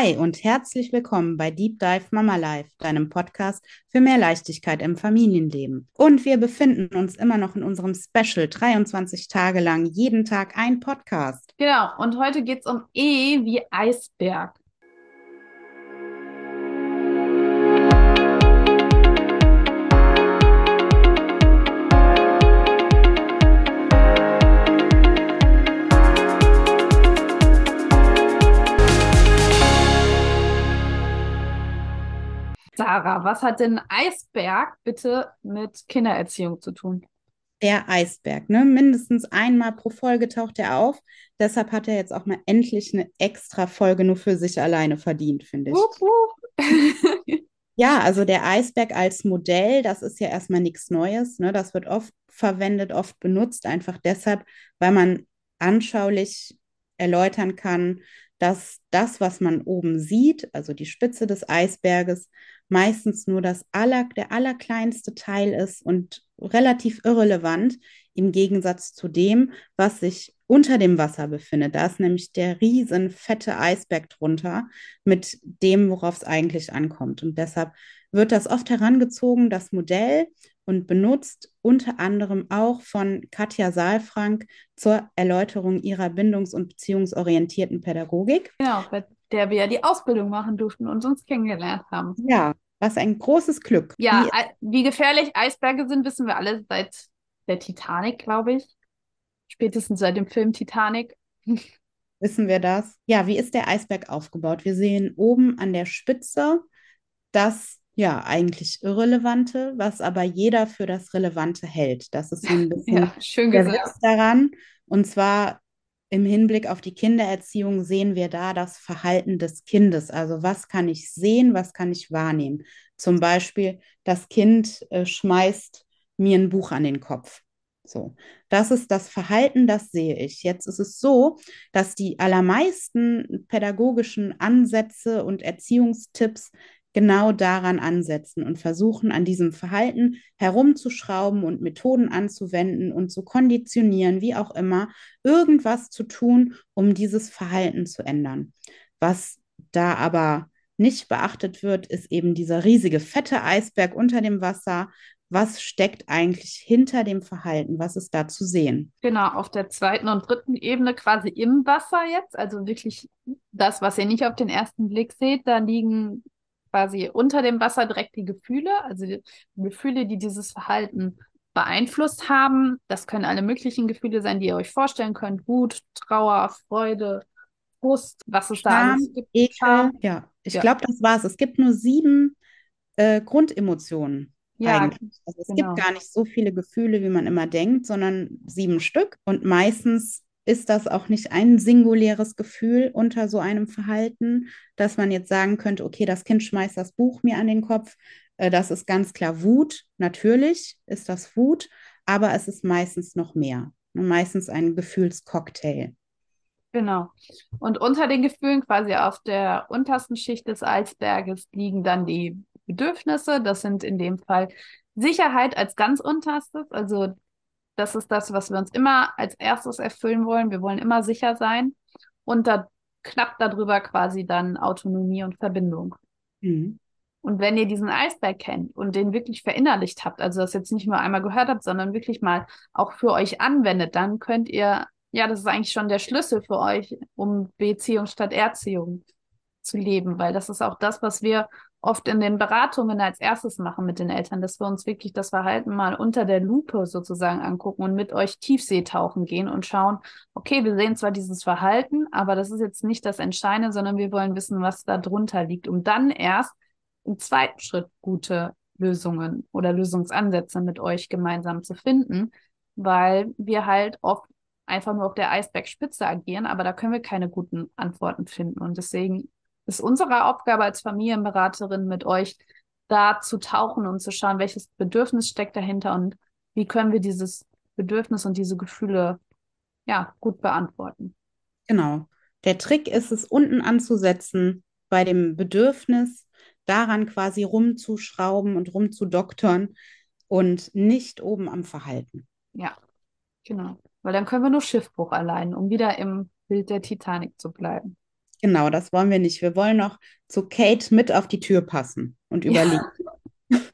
Hi und herzlich willkommen bei Deep Dive Mama Life, deinem Podcast für mehr Leichtigkeit im Familienleben. Und wir befinden uns immer noch in unserem Special 23 Tage lang, jeden Tag ein Podcast. Genau, und heute geht es um E wie Eisberg. Sarah, was hat denn Eisberg bitte mit Kindererziehung zu tun? Der Eisberg, ne? Mindestens einmal pro Folge taucht er auf. Deshalb hat er jetzt auch mal endlich eine extra Folge nur für sich alleine verdient, finde ich. Wupp, wupp. Ja, also der Eisberg als Modell, das ist ja erstmal nichts Neues. Ne? Das wird oft verwendet, oft benutzt, einfach deshalb, weil man anschaulich erläutern kann, dass das, was man oben sieht, also die Spitze des Eisberges, meistens nur das aller, der allerkleinste Teil ist und relativ irrelevant im Gegensatz zu dem, was sich unter dem Wasser befindet. Da ist nämlich der riesen fette Eisberg drunter mit dem, worauf es eigentlich ankommt. Und deshalb wird das oft herangezogen, das Modell, und benutzt unter anderem auch von Katja Saalfrank zur Erläuterung ihrer bindungs- und beziehungsorientierten Pädagogik. Genau, der wir ja die Ausbildung machen durften und uns kennengelernt haben. Ja, was ein großes Glück. Ja, Wie, wie gefährlich Eisberge sind, wissen wir alle seit der Titanic, glaube ich. Spätestens seit dem Film Titanic. wissen wir das? Ja, wie ist der Eisberg aufgebaut? Wir sehen oben an der Spitze das ja eigentlich Irrelevante, was aber jeder für das Relevante hält. Das ist so ein bisschen Ja, schön gesagt. Daran. Und zwar im Hinblick auf die Kindererziehung sehen wir da das Verhalten des Kindes. Also was kann ich sehen, was kann ich wahrnehmen? Zum Beispiel, das Kind äh, schmeißt mir ein Buch an den Kopf. So, das ist das Verhalten, das sehe ich. Jetzt ist es so, dass die allermeisten pädagogischen Ansätze und Erziehungstipps genau daran ansetzen und versuchen, an diesem Verhalten herumzuschrauben und Methoden anzuwenden und zu konditionieren, wie auch immer, irgendwas zu tun, um dieses Verhalten zu ändern. Was da aber nicht beachtet wird, ist eben dieser riesige fette Eisberg unter dem Wasser. Was steckt eigentlich hinter dem Verhalten? Was ist da zu sehen? Genau, auf der zweiten und dritten Ebene quasi im Wasser jetzt, also wirklich das, was ihr nicht auf den ersten Blick seht, da liegen quasi unter dem Wasser direkt die Gefühle, also die Gefühle, die dieses Verhalten beeinflusst haben. Das können alle möglichen Gefühle sein, die ihr euch vorstellen könnt. Wut, Trauer, Freude, Frust, was es da Scham, alles gibt. Ekel. Ja, ich Ja. glaube, das war's. Es gibt nur sieben äh, Grundemotionen Ja, eigentlich. Also es genau. gibt gar nicht so viele Gefühle, wie man immer denkt, sondern sieben Stück. Und meistens ist das auch nicht ein singuläres Gefühl unter so einem Verhalten, dass man jetzt sagen könnte, okay, das Kind schmeißt das Buch mir an den Kopf. Äh, das ist ganz klar Wut. Natürlich ist das Wut, aber es ist meistens noch mehr. Meistens ein Gefühlscocktail. Genau. Und unter den Gefühlen, quasi auf der untersten Schicht des Eisberges, liegen dann die Bedürfnisse. Das sind in dem Fall Sicherheit als ganz unterstes. Also das ist das, was wir uns immer als erstes erfüllen wollen. Wir wollen immer sicher sein. Und da knapp darüber quasi dann Autonomie und Verbindung. Mhm. Und wenn ihr diesen Eisberg kennt und den wirklich verinnerlicht habt, also das jetzt nicht nur einmal gehört habt, sondern wirklich mal auch für euch anwendet, dann könnt ihr, ja, das ist eigentlich schon der Schlüssel für euch, um Beziehung statt Erziehung zu leben, weil das ist auch das, was wir oft in den Beratungen als erstes machen mit den Eltern, dass wir uns wirklich das Verhalten mal unter der Lupe sozusagen angucken und mit euch Tiefseetauchen gehen und schauen, okay, wir sehen zwar dieses Verhalten, aber das ist jetzt nicht das Entscheidende, sondern wir wollen wissen, was da drunter liegt, um dann erst im zweiten Schritt gute Lösungen oder Lösungsansätze mit euch gemeinsam zu finden, weil wir halt oft einfach nur auf der Eisbergspitze agieren, aber da können wir keine guten Antworten finden. Und deswegen ist unsere Aufgabe als Familienberaterin mit euch da zu tauchen und zu schauen, welches Bedürfnis steckt dahinter und wie können wir dieses Bedürfnis und diese Gefühle ja gut beantworten. Genau. Der Trick ist es, unten anzusetzen bei dem Bedürfnis, daran quasi rumzuschrauben und rumzudoktern und nicht oben am Verhalten. Ja, genau. Weil dann können wir nur Schiffbruch allein, um wieder im Bild der Titanic zu bleiben. Genau, das wollen wir nicht. Wir wollen noch zu Kate mit auf die Tür passen und überlegen.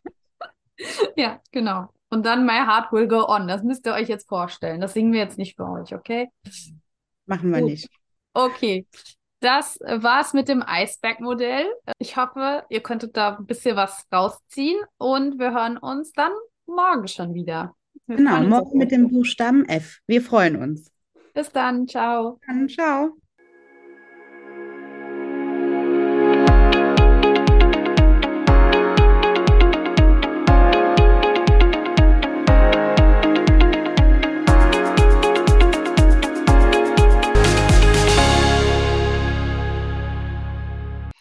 Ja, genau. Und dann My Heart Will Go On. Das müsst ihr euch jetzt vorstellen. Das singen wir jetzt nicht für euch, okay? Machen wir Gut. nicht. Okay. Das war's mit dem Eisbergmodell. Ich hoffe, ihr könntet da ein bisschen was rausziehen und wir hören uns dann morgen schon wieder. Wir Genau, morgen mit dem Buchstaben F. Wir freuen uns. Bis dann. Ciao. Dann ciao.